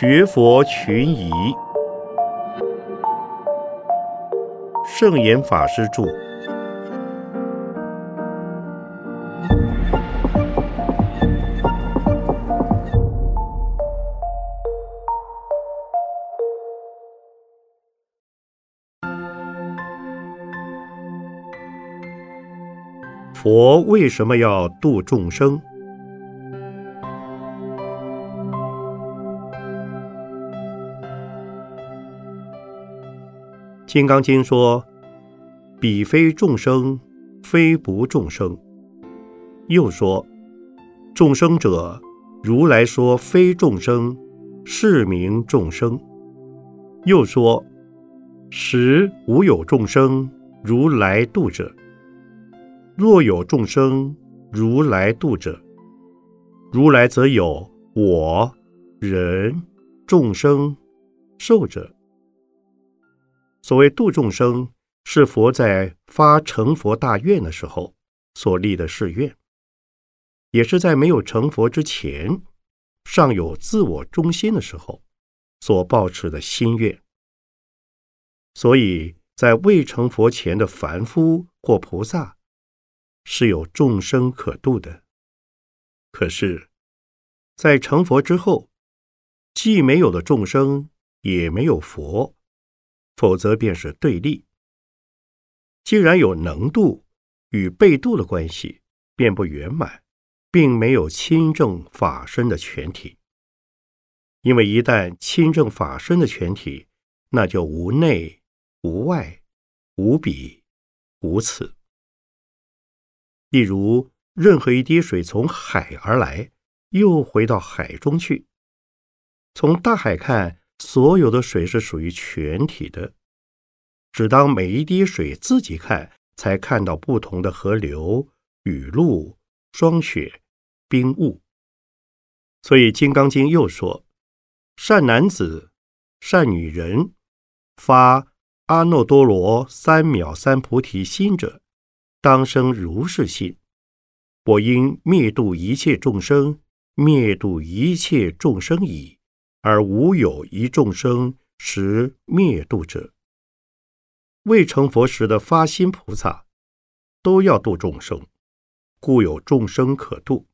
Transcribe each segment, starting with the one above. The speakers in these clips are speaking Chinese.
学佛群疑，圣严法师著。佛为什么要度众生？《金刚经》说：“彼非众生，非不众生。”又说：“众生者，如来说非众生，是名众生。”又说：“实无有众生，如来度者。若有众生，如来度者，如来则有我、人、众生、寿者。”所谓度众生，是佛在发成佛大愿的时候所立的誓愿，也是在没有成佛之前，尚有自我中心的时候所抱持的心愿。所以在未成佛前的凡夫或菩萨，是有众生可度的；可是，在成佛之后，既没有了众生，也没有佛。否则便是对立。既然有能度与被度的关系，便不圆满，并没有亲证法身的全体。因为一旦亲证法身的全体，那就无内无外，无彼无此。例如，任何一滴水从海而来，又回到海中去。从大海看。所有的水是属于全体的，只当每一滴水自己看，才看到不同的河流、雨露、霜雪、冰雾。所以《金刚经》又说：“善男子、善女人，发阿耨多罗三藐三菩提心者，当生如是心。我应灭度一切众生，灭度一切众生矣。”而无有一众生实灭度者。未成佛时的发心菩萨，都要度众生，故有众生可度。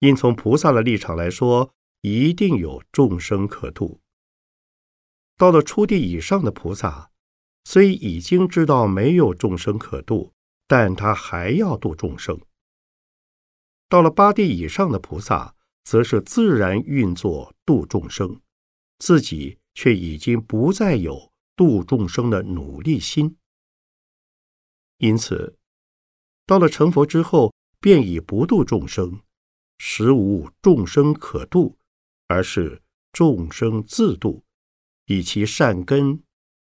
因从菩萨的立场来说，一定有众生可度。到了初地以上的菩萨，虽已经知道没有众生可度，但他还要度众生。到了八地以上的菩萨。则是自然运作度众生，自己却已经不再有度众生的努力心。因此，到了成佛之后，便已不度众生，实无众生可度，而是众生自度，以其善根、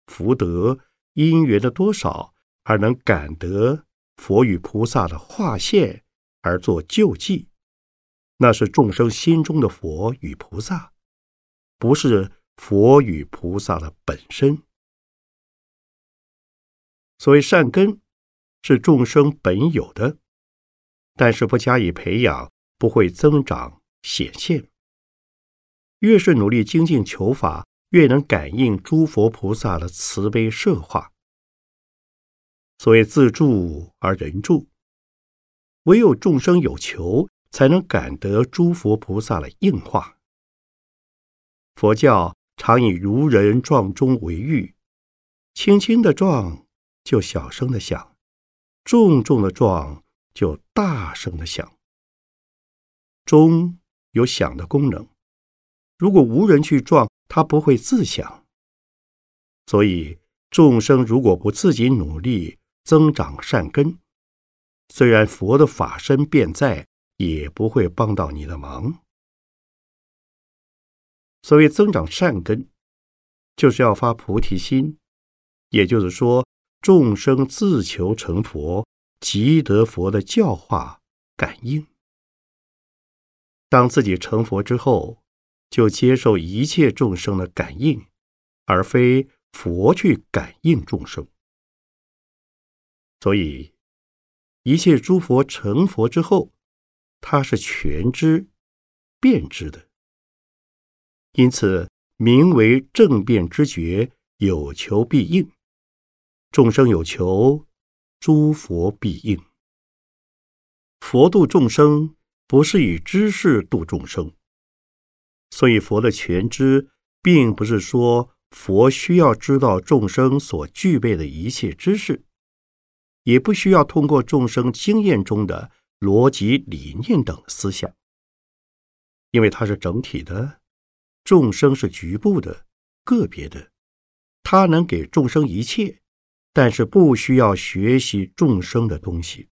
福德、因缘的多少，而能感得佛与菩萨的化现，而作救济。那是众生心中的佛与菩萨，不是佛与菩萨的本身。所谓善根，是众生本有的，但是不加以培养，不会增长显现。越是努力精进求法，越能感应诸佛菩萨的慈悲摄化。所谓自助而人助，唯有众生有求。才能感得诸佛菩萨的应化。佛教常以如人撞钟为喻，轻轻的撞就小声的响，重重的撞就大声的响。钟有响的功能，如果无人去撞，它不会自响。所以众生如果不自己努力增长善根，虽然佛的法身便在。也不会帮到你的忙。所谓增长善根，就是要发菩提心，也就是说，众生自求成佛，即得佛的教化感应。当自己成佛之后，就接受一切众生的感应，而非佛去感应众生。所以，一切诸佛成佛之后。他是全知、遍知的，因此名为正变之觉，有求必应。众生有求，诸佛必应。佛度众生，不是以知识度众生，所以佛的全知，并不是说佛需要知道众生所具备的一切知识，也不需要通过众生经验中的逻辑理念等思想，因为它是整体的，众生是局部的、个别的，它能给众生一切。但是不需要学习众生的东西，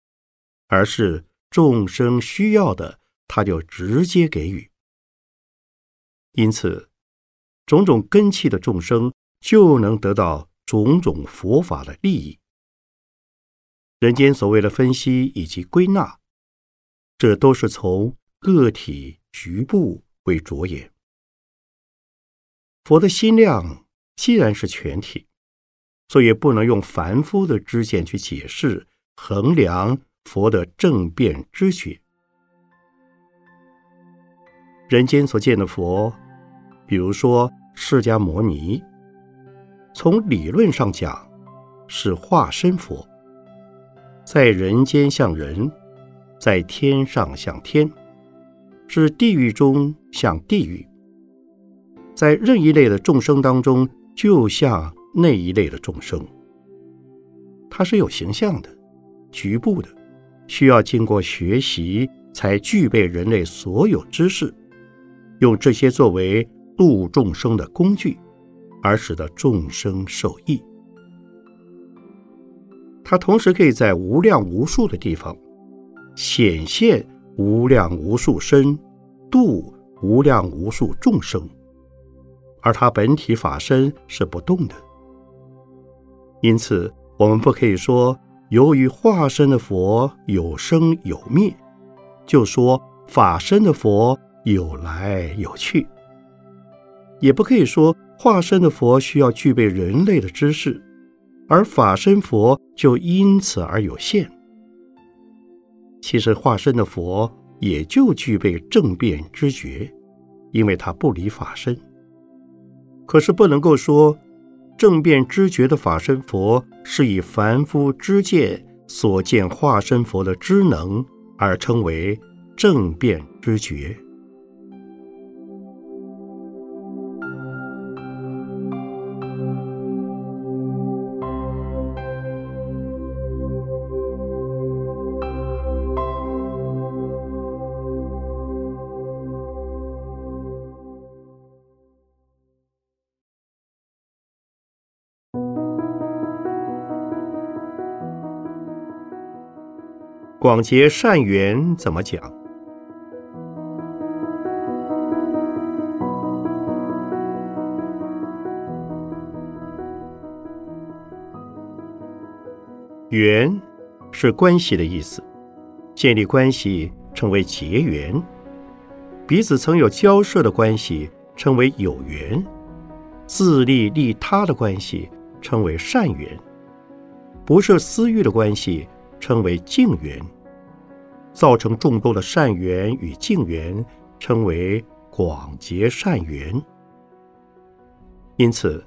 而是众生需要的，他就直接给予。因此，种种根器的众生就能得到种种佛法的利益。人间所谓的分析以及归纳，这都是从个体局部为着眼。佛的心量既然是全体。所以不能用凡夫的知见去解释、衡量佛的正变知觉。人间所见的佛，比如说释迦牟尼，从理论上讲是化身佛，在人间像人，在天上像天，是地狱中像地狱，在任一类的众生当中，就像。那一类的众生，它是有形象的、局部的，需要经过学习才具备人类所有知识，用这些作为度众生的工具，而使得众生受益。它同时可以在无量无数的地方显现无量无数身，度无量无数众生，而他本体法身是不动的。因此，我们不可以说由于化身的佛有生有灭，就说法身的佛有来有去；也不可以说化身的佛需要具备人类的知识，而法身佛就因此而有限。其实，化身的佛也就具备正变知觉，因为他不离法身。可是，不能够说。正变知觉的法身佛，是以凡夫之见所见化身佛的知能，而称为正变知觉。广结善缘怎么讲？缘是关系的意思，建立关系称为结缘，彼此曾有交涉的关系称为有缘，自利利他的关系称为善缘，不设私欲的关系。称为净缘，造成众多的善缘与净缘，称为广结善缘。因此，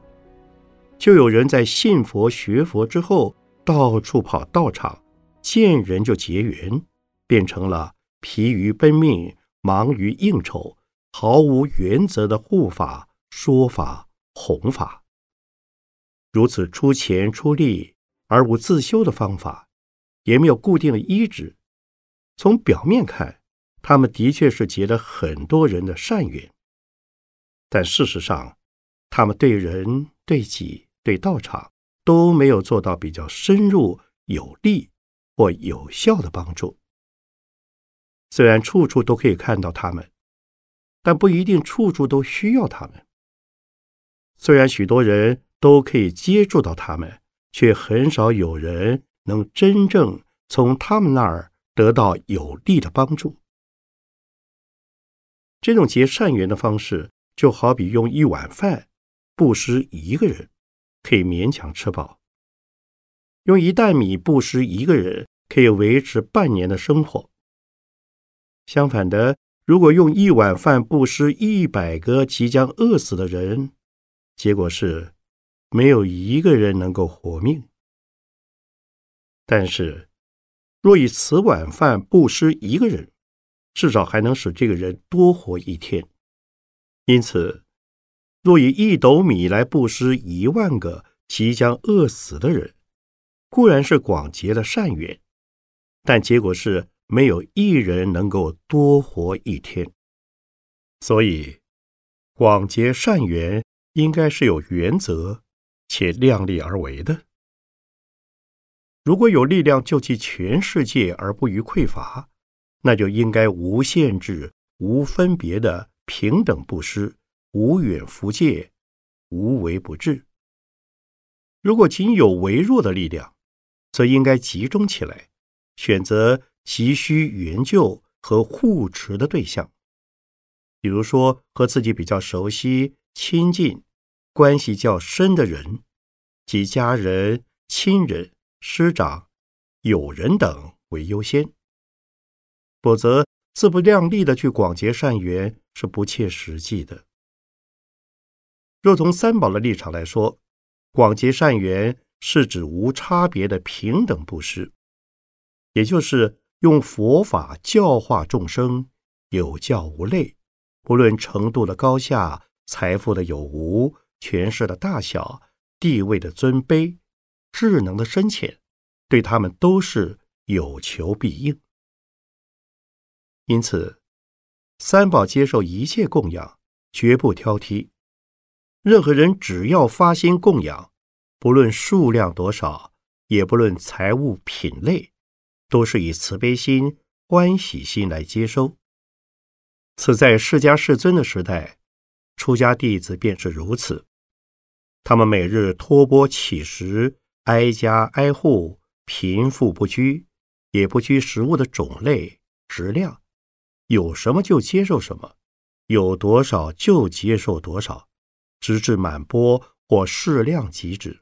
就有人在信佛学佛之后，到处跑道场，见人就结缘，变成了疲于奔命、忙于应酬、毫无原则的护法、说法、弘法。如此出钱出力而无自修的方法。也没有固定的医治。从表面看，他们的确是结了很多人的善缘，但事实上，他们对人、对己、对道场都没有做到比较深入、有力或有效的帮助。虽然处处都可以看到他们，但不一定处处都需要他们。虽然许多人都可以接触到他们，却很少有人。能真正从他们那儿得到有力的帮助，这种结善缘的方式，就好比用一碗饭布施一个人，可以勉强吃饱；用一袋米布施一个人，可以维持半年的生活。相反的，如果用一碗饭布施一百个即将饿死的人，结果是没有一个人能够活命。但是，若以此碗饭布施一个人，至少还能使这个人多活一天。因此，若以一斗米来布施一万个即将饿死的人，固然是广结了善缘，但结果是没有一人能够多活一天。所以，广结善缘应该是有原则且量力而为的。如果有力量救济全世界而不予匮乏，那就应该无限制、无分别的平等布施，无远弗届，无微不至。如果仅有微弱的力量，则应该集中起来，选择急需援救和护持的对象，比如说和自己比较熟悉、亲近、关系较深的人，及家人、亲人。师长、友人等为优先，否则自不量力的去广结善缘是不切实际的。若从三宝的立场来说，广结善缘是指无差别的平等布施，也就是用佛法教化众生，有教无类，不论程度的高下、财富的有无、权势的大小、地位的尊卑。智能的深浅，对他们都是有求必应。因此，三宝接受一切供养，绝不挑剔。任何人只要发心供养，不论数量多少，也不论财物品类，都是以慈悲心、欢喜心来接收。此在释迦世尊的时代，出家弟子便是如此。他们每日托钵乞食。挨家挨户，贫富不拘，也不拘食物的种类、质量，有什么就接受什么，有多少就接受多少，直至满钵或适量即止。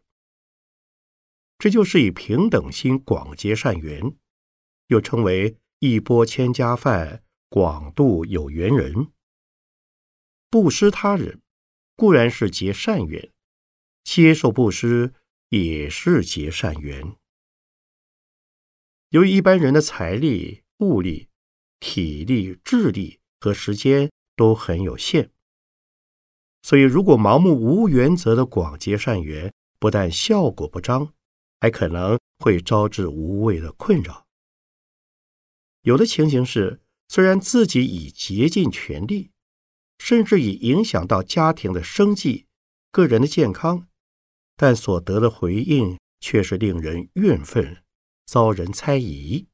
这就是以平等心广结善缘，又称为一钵千家饭，广度有缘人。布施他人固然是结善缘，接受布施。也是结善缘。由于一般人的财力、物力、体力、智力和时间都很有限，所以如果盲目无原则的广结善缘，不但效果不彰，还可能会招致无谓的困扰。有的情形是，虽然自己已竭尽全力，甚至已影响到家庭的生计、个人的健康。但所得的回应却是令人怨愤，遭人猜疑。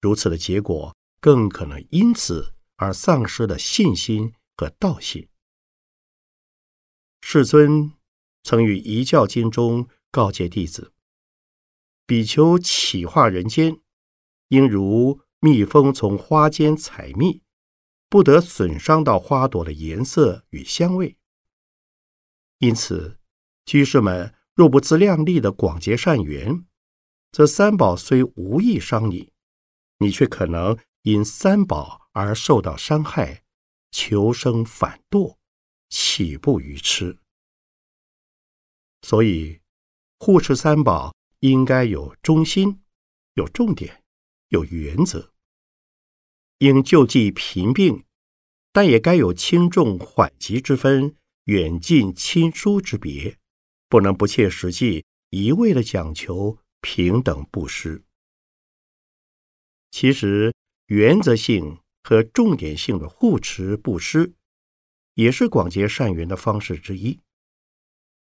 如此的结果，更可能因此而丧失了信心和道心。世尊曾于《一教经》中告诫弟子：“比丘起化人间，应如蜜蜂从花间采蜜，不得损伤到花朵的颜色与香味。”因此。居士们若不自量力的广结善缘，则三宝虽无意伤你，你却可能因三宝而受到伤害，求生反堕，岂不愚痴？所以护持三宝应该有中心、有重点、有原则。应救济贫病，但也该有轻重缓急之分，远近亲疏之别。不能不切实际，一味的讲求平等布施。其实，原则性和重点性的护持布施，也是广结善缘的方式之一。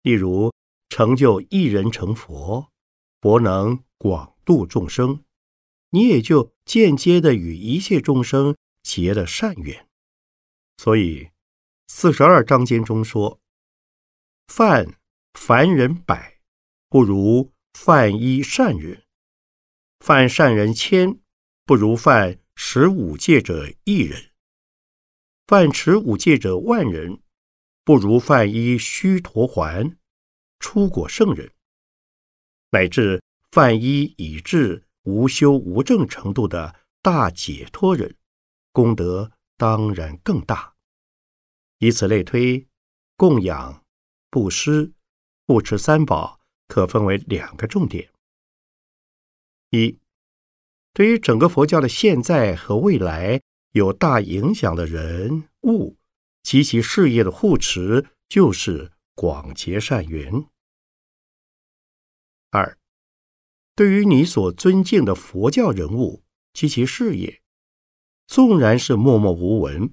例如，成就一人成佛，佛能广度众生，你也就间接的与一切众生结了善缘。所以，四十二章经中说：“犯。”凡人百，不如犯一善人；犯善人千，不如犯持五戒者一人；犯持五戒者万人，不如犯一须陀环出果圣人；乃至犯一以至无修无证程度的大解脱人，功德当然更大。以此类推，供养、布施、护持三宝，可分为两个重点：一，对于整个佛教的现在和未来有大影响的人物及其事业的护持，就是广结善缘。二，对于你所尊敬的佛教人物及其事业，纵然是默默无闻，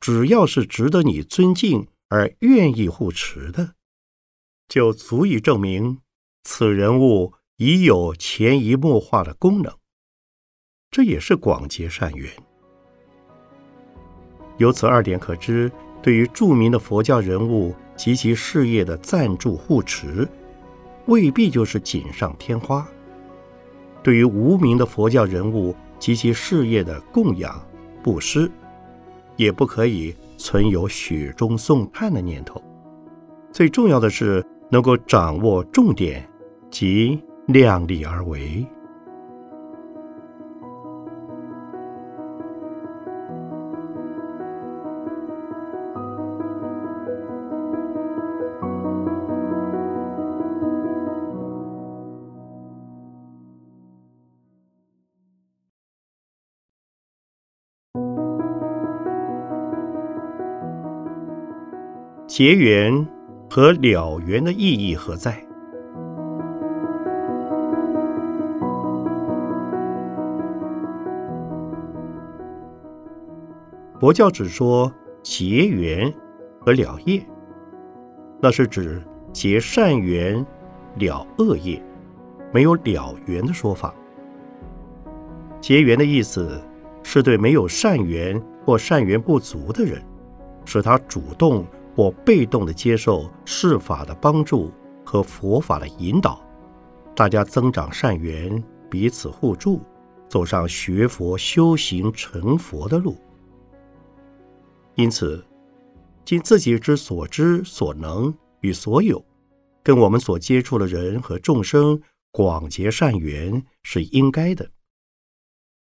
只要是值得你尊敬而愿意护持的，就足以证明此人物已有潜移默化的功能。这也是广结善缘。由此二点可知，对于著名的佛教人物及其事业的赞助护持。未必就是锦上添花。对于无名的佛教人物及其事业的供养布施，也不可以存有雪中送炭的念头。最重要的是能够掌握重点，即量力而为。结缘和了缘的意义何在？佛教只说结缘和了业，那是指结善缘了恶业，没有了缘的说法。结缘的意思是对没有善缘或善缘不足的人，使他主动。或被动的接受世法的帮助和佛法的引导，大家增长善缘，彼此互助，走上学佛修行成佛的路。因此，尽自己之所知所能与所有，跟我们所接触的人和众生广结善缘是应该的。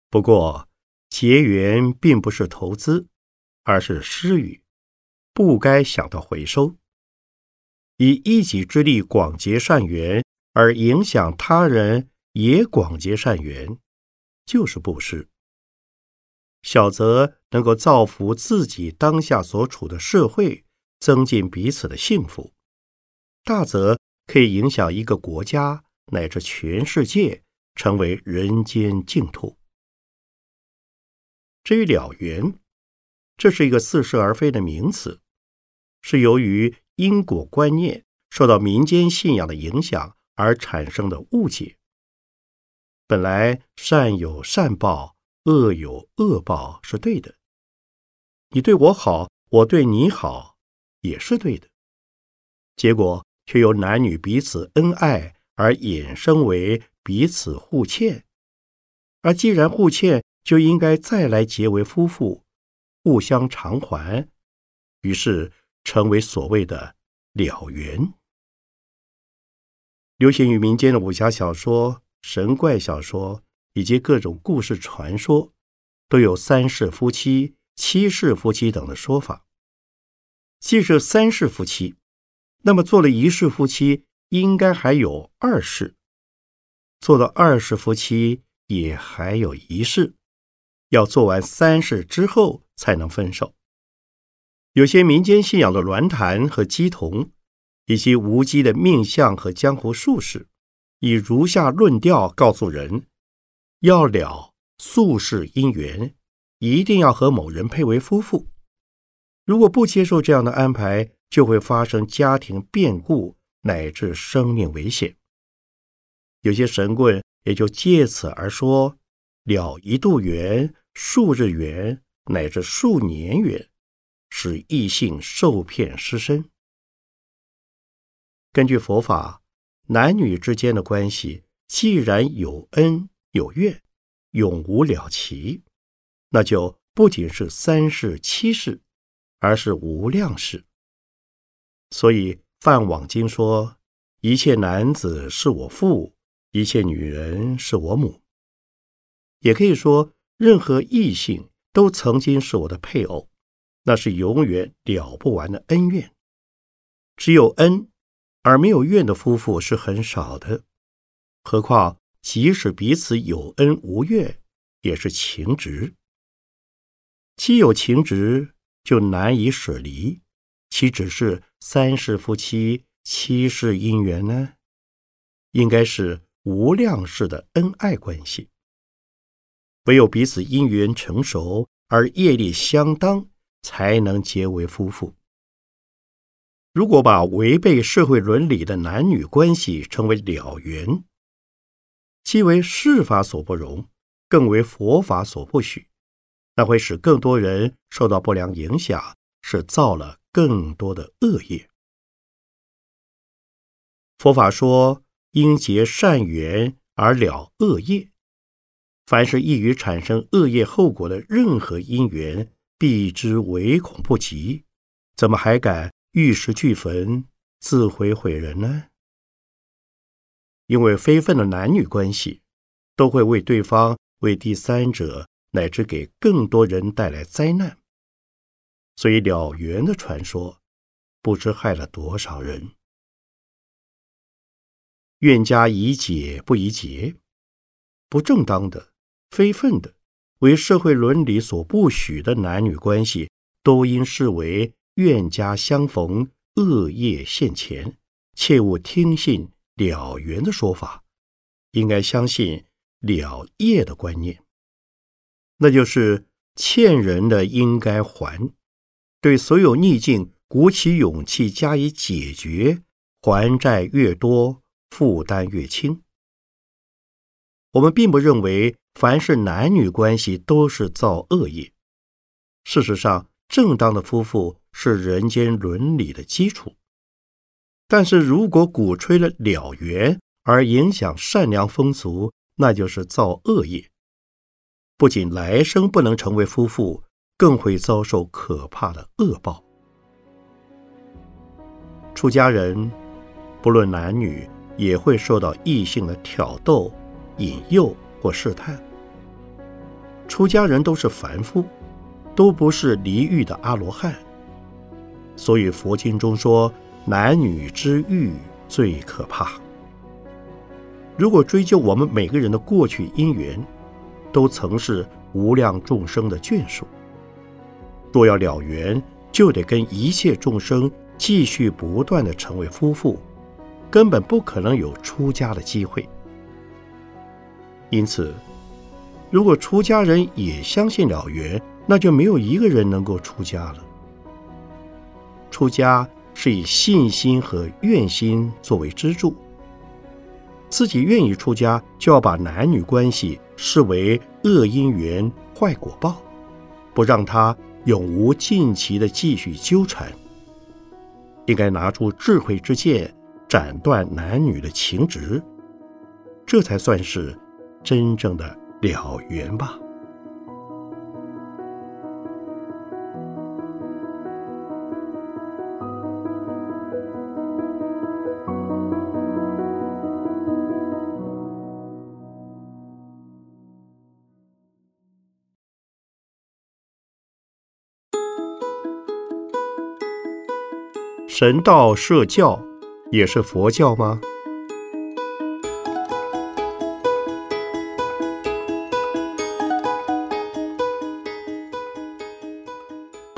不过，结缘并不是投资，而是施予。不该想到回收，以一己之力广结善缘，而影响他人也广结善缘，就是布施。小则能够造福自己当下所处的社会，增进彼此的幸福；大则可以影响一个国家乃至全世界，成为人间净土。至于了缘，这是一个似是而非的名词。是由于因果观念受到民间信仰的影响而产生的误解。本来善有善报，恶有恶报是对的。你对我好，我对你好也是对的。结果却由男女彼此恩爱而衍生为彼此互欠，而既然互欠，就应该再来结为夫妇，互相偿还。于是。成为所谓的了缘。流行于民间的武侠小说、神怪小说以及各种故事传说，都有三世夫妻、七世夫妻等的说法。既是三世夫妻，那么做了一世夫妻，应该还有二世；做了二世夫妻，也还有一世。要做完三世之后，才能分手。有些民间信仰的鸾坛和鸡童，以及无稽的命相和江湖术士，以如下论调告诉人：要了宿世姻缘，一定要和某人配为夫妇。如果不接受这样的安排，就会发生家庭变故乃至生命危险。有些神棍也就借此而说了一度缘、数日缘乃至数年缘。使异性受骗失身。根据佛法，男女之间的关系既然有恩有怨，永无了期，那就不仅是三世七世，而是无量世。所以《梵网经》说：“一切男子是我父，一切女人是我母。”也可以说，任何异性都曾经是我的配偶，那是永远了不完的恩怨。只有恩而没有怨的夫妇是很少的，何况即使彼此有恩无怨，也是情执。既有情执，就难以舍离，岂只是三世夫妻、七世姻缘呢？应该是无量世的恩爱关系。唯有彼此因缘成熟而业力相当，才能结为夫妇。如果把违背社会伦理的男女关系称为了缘，既为世法所不容，更为佛法所不许，那会使更多人受到不良影响，是造了更多的恶业。佛法说，应结善缘而了恶业。凡是易于产生恶业后果的任何因缘，避之唯恐不及，怎么还敢玉石俱焚、自毁毁人呢？因为非分的男女关系，都会为对方、为第三者乃至给更多人带来灾难，所以了缘的传说，不知害了多少人。怨家宜解不宜结，不正当的。非分的，为社会伦理所不许的男女关系，都应视为冤家相逢，恶业现前，切勿听信了缘的说法，应该相信了业的观念。那就是欠人的应该还，对所有逆境鼓起勇气加以解决，还债越多，负担越轻。我们并不认为。凡是男女关系都是造恶业。事实上，正当的夫妇是人间伦理的基础。但是如果鼓吹了了缘而影响善良风俗，那就是造恶业。不仅来生不能成为夫妇，更会遭受可怕的恶报。出家人不论男女，也会受到异性的挑逗、引诱。或试探，出家人都是凡夫，都不是离欲的阿罗汉。所以佛经中说，男女之欲最可怕。如果追究我们每个人的过去因缘，都曾是无量众生的眷属。若要了缘，就得跟一切众生继续不断的成为夫妇，根本不可能有出家的机会。因此，如果出家人也相信了缘，那就没有一个人能够出家了。出家是以信心和愿心作为支柱，自己愿意出家，就要把男女关系视为恶因缘、坏果报，不让他永无尽期的继续纠缠。应该拿出智慧之剑，斩断男女的情执，这才算是。真正的了缘吧。神道社教也是佛教吗？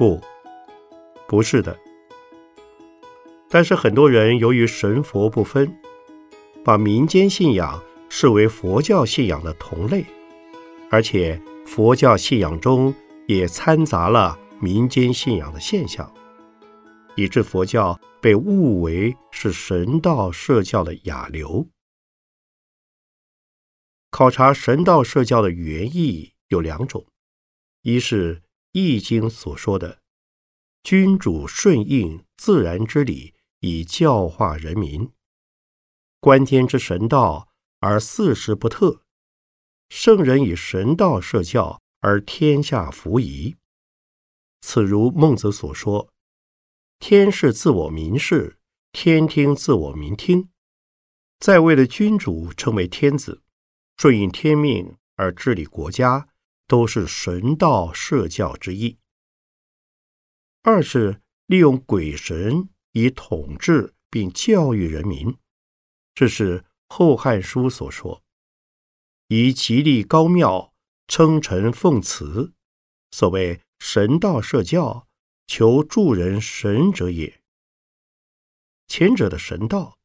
不，不是的。但是很多人由于神佛不分，把民间信仰视为佛教信仰的同类，而且佛教信仰中也掺杂了民间信仰的现象，以致佛教被误为是神道社教的亚流。考察神道社教的原意有两种，一是。《易经》所说的“君主顺应自然之理，以教化人民，观天之神道而四时不特，圣人以神道设教而天下服仪”。此如孟子所说：“天视自我民视，天听自我民听。”在位的君主称为天子，顺应天命而治理国家。都是神道社教之意；二是利用鬼神以统治并教育人民，这是《后汉书》所说，以吉利高妙，称臣奉祠，所谓神道社教，求助人神者也。前者的神道，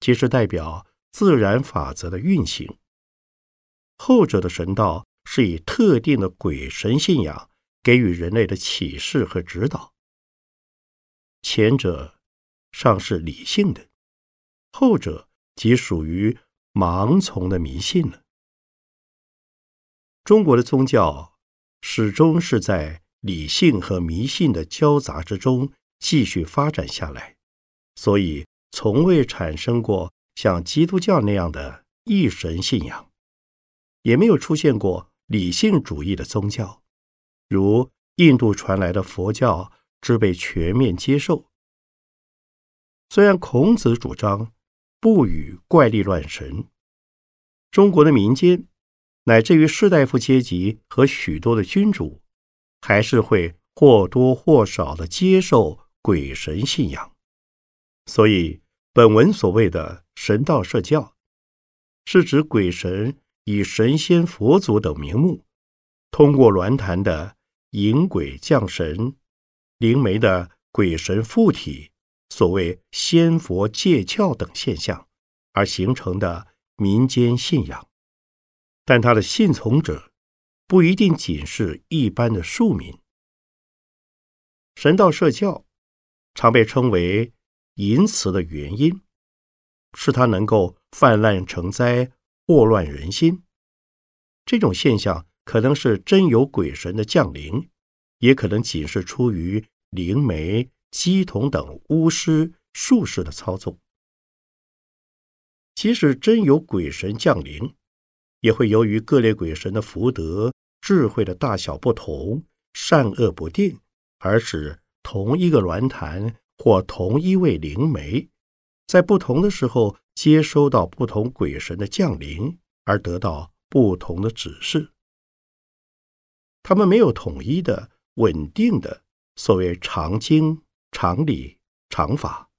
其实代表自然法则的运行；后者的神道，是以特定的鬼神信仰给予人类的启示和指导。前者尚是理性的，后者即属于盲从的迷信了。中国的宗教始终是在理性和迷信的交杂之中继续发展下来，所以从未产生过像基督教那样的一神信仰，也没有出现过理性主义的宗教，如印度传来的佛教。之被全面接受。虽然孔子主张不与怪力乱神，中国的民间乃至于士大夫阶级和许多的君主，还是会或多或少的接受鬼神信仰。所以，本文所谓的神道社教，是指鬼神以神仙、佛祖等名目，通过鸾坛的引鬼降神。灵媒的鬼神附体，所谓仙佛借窍等现象，而形成的民间信仰，但他的信从者不一定仅是一般的庶民。神道社教常被称为淫词的原因，是它能够泛滥成灾，祸乱人心。这种现象可能是真有鬼神的降临。也可能仅是出于灵媒、鸡童等巫师、术士的操纵。即使真有鬼神降临，也会由于各类鬼神的福德、智慧的大小不同、善恶不定，而使同一个鸾坛或同一位灵媒，在不同的时候接收到不同鬼神的降临，而得到不同的指示。他们没有统一的。稳定的所谓常经、常理、常法，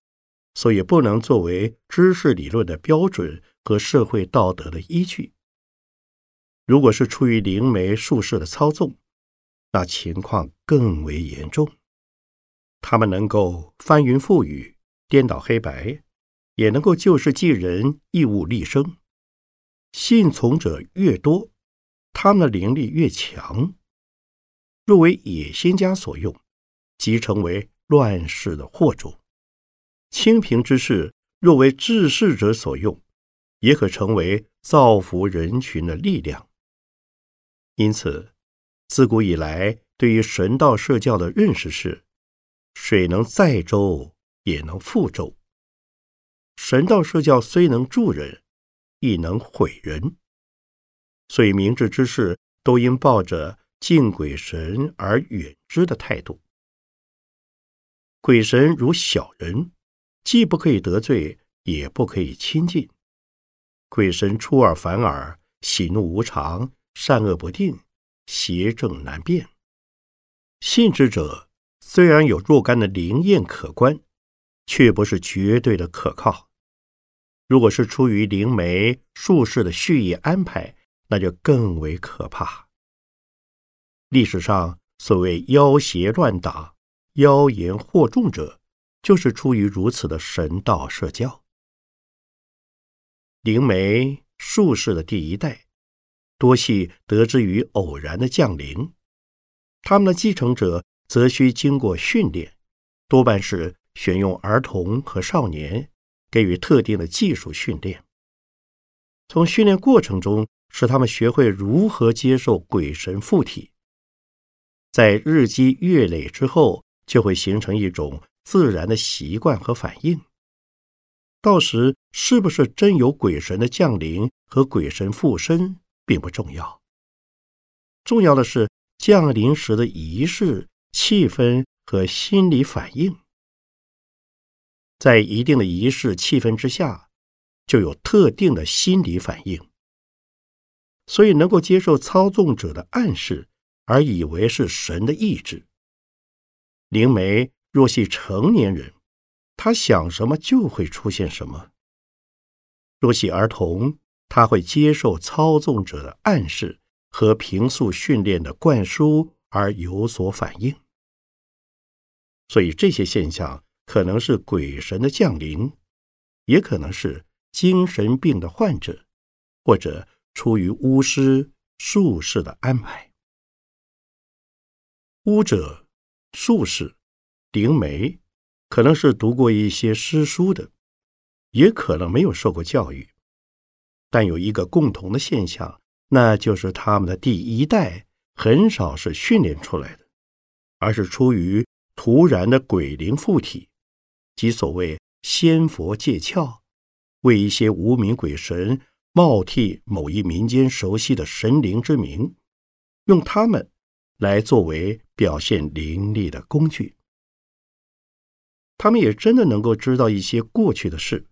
所以不能作为知识理论的标准和社会道德的依据。如果是出于灵媒术士的操纵，那情况更为严重。他们能够翻云覆雨、颠倒黑白，也能够救世济人、义物立生。信从者越多，他们的灵力越强。若为野心家所用，即成为乱世的祸主；清平之事，若为治世者所用，也可成为造福人群的力量。因此，自古以来对于神道社教的认识是：水能载舟，也能覆舟。神道社教虽能助人，亦能毁人。所以，明智之士都应抱着。敬鬼神而远之的态度，鬼神如小人，既不可以得罪，也不可以亲近。鬼神出尔反尔，喜怒无常，善恶不定，邪正难辨。信之者虽然有若干的灵验可观，却不是绝对的可靠。如果是出于灵媒术士的蓄意安排，那就更为可怕。历史上所谓妖邪乱打、妖言惑众者，就是出于如此的神道社教。灵媒术士的第一代，多系得之于偶然的降临；他们的继承者则需经过训练，多半是选用儿童和少年，给予特定的技术训练。从训练过程中，使他们学会如何接受鬼神附体。在日积月累之后，就会形成一种自然的习惯和反应。到时是不是真有鬼神的降临和鬼神附身，并不重要。重要的是降临时的仪式、气氛和心理反应。在一定的仪式气氛之下，就有特定的心理反应。所以，能够接受操纵者的暗示。而以为是神的意志。灵媒若系成年人，他想什么就会出现什么；若系儿童，他会接受操纵者的暗示和平素训练的灌输而有所反应。所以这些现象可能是鬼神的降临，也可能是精神病的患者，或者出于巫师、术士的安排。巫者、术士、灵媒，可能是读过一些诗书的，也可能没有受过教育。但有一个共同的现象，那就是他们的第一代很少是训练出来的，而是出于突然的鬼灵附体，即所谓仙佛借窍，为一些无名鬼神冒替某一民间熟悉的神灵之名，用他们来作为表现灵力的工具。他们也真的能够知道一些过去的事，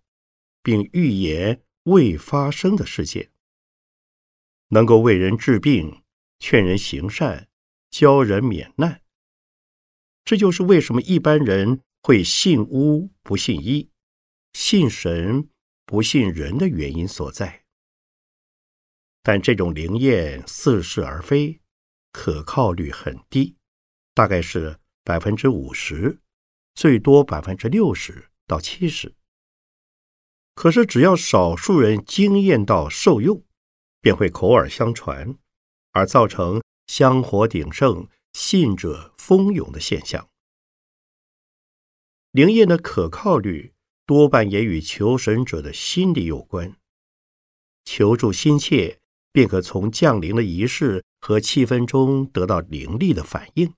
并预言。未发生的事件，能够为人治病、劝人行善、教人免难。这就是为什么一般人会信巫不信医，信神不信人的原因所在。但这种灵验似是而非，可靠率很低，大概是百分之五十，最多百分之六十到七十。可是，只要少数人经验到受用，便会口耳相传，而造成香火鼎盛、信者蜂拥的现象。灵验的可靠率多半也与求神者的心理有关。求助心切，便可从降临的仪式和气氛中得到灵力的反应。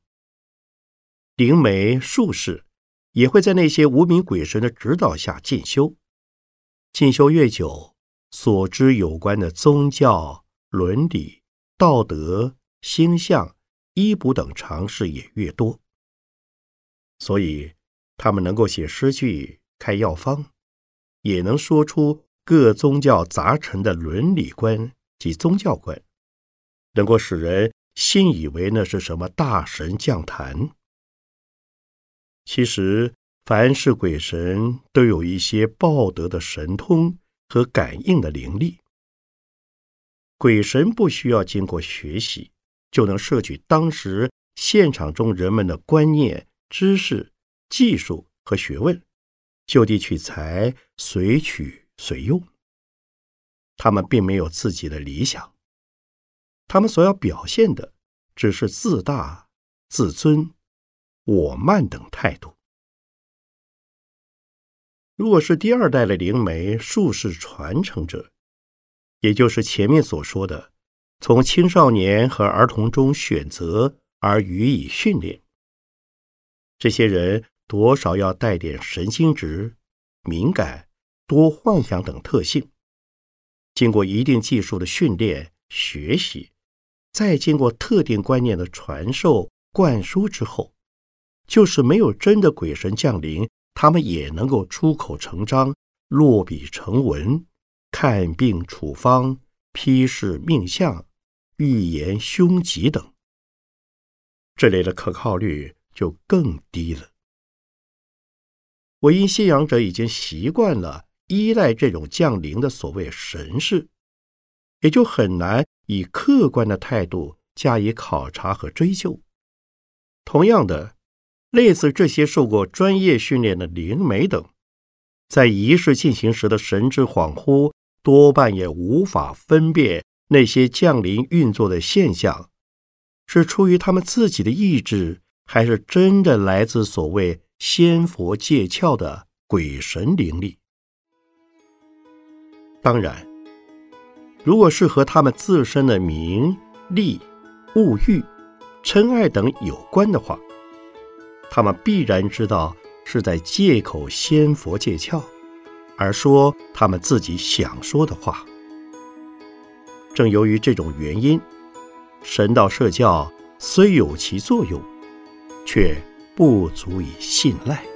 灵媒术士也会在那些无名鬼神的指导下进修。进修越久，所知有关的宗教、伦理、道德、星象、医卜等常识也越多，所以他们能够写诗句、开药方，也能说出各宗教杂陈的伦理观及宗教观，能够使人信以为那是什么大神降坛。其实。凡是鬼神都有一些报德的神通和感应的灵力。鬼神不需要经过学习，就能摄取当时现场中人们的观念、知识、技术和学问，就地取材，随取随用。他们并没有自己的理想，他们所要表现的只是自大、自尊、我慢等态度。如果是第二代的灵媒术士传承者，也就是前面所说的，从青少年和儿童中选择而予以训练，这些人多少要带点神经质、敏感、多幻想等特性。经过一定技术的训练学习，再经过特定观念的传授灌输之后，就是没有真的鬼神降临。他们也能够出口成章、落笔成文、看病处方、批示命相、预言凶吉等，这类的可靠率就更低了。唯因信仰者已经习惯了依赖这种降临的所谓神事，也就很难以客观的态度加以考察和追究。同样的。类似这些受过专业训练的灵媒等，在仪式进行时的神志恍惚，多半也无法分辨那些降临运作的现象，是出于他们自己的意志，还是真的来自所谓仙佛借窍的鬼神灵力。当然，如果是和他们自身的名利、物欲、嗔爱等有关的话，他们必然知道是在借口仙佛借窍，而说他们自己想说的话。正由于这种原因，神道社教虽有其作用，却不足以信赖。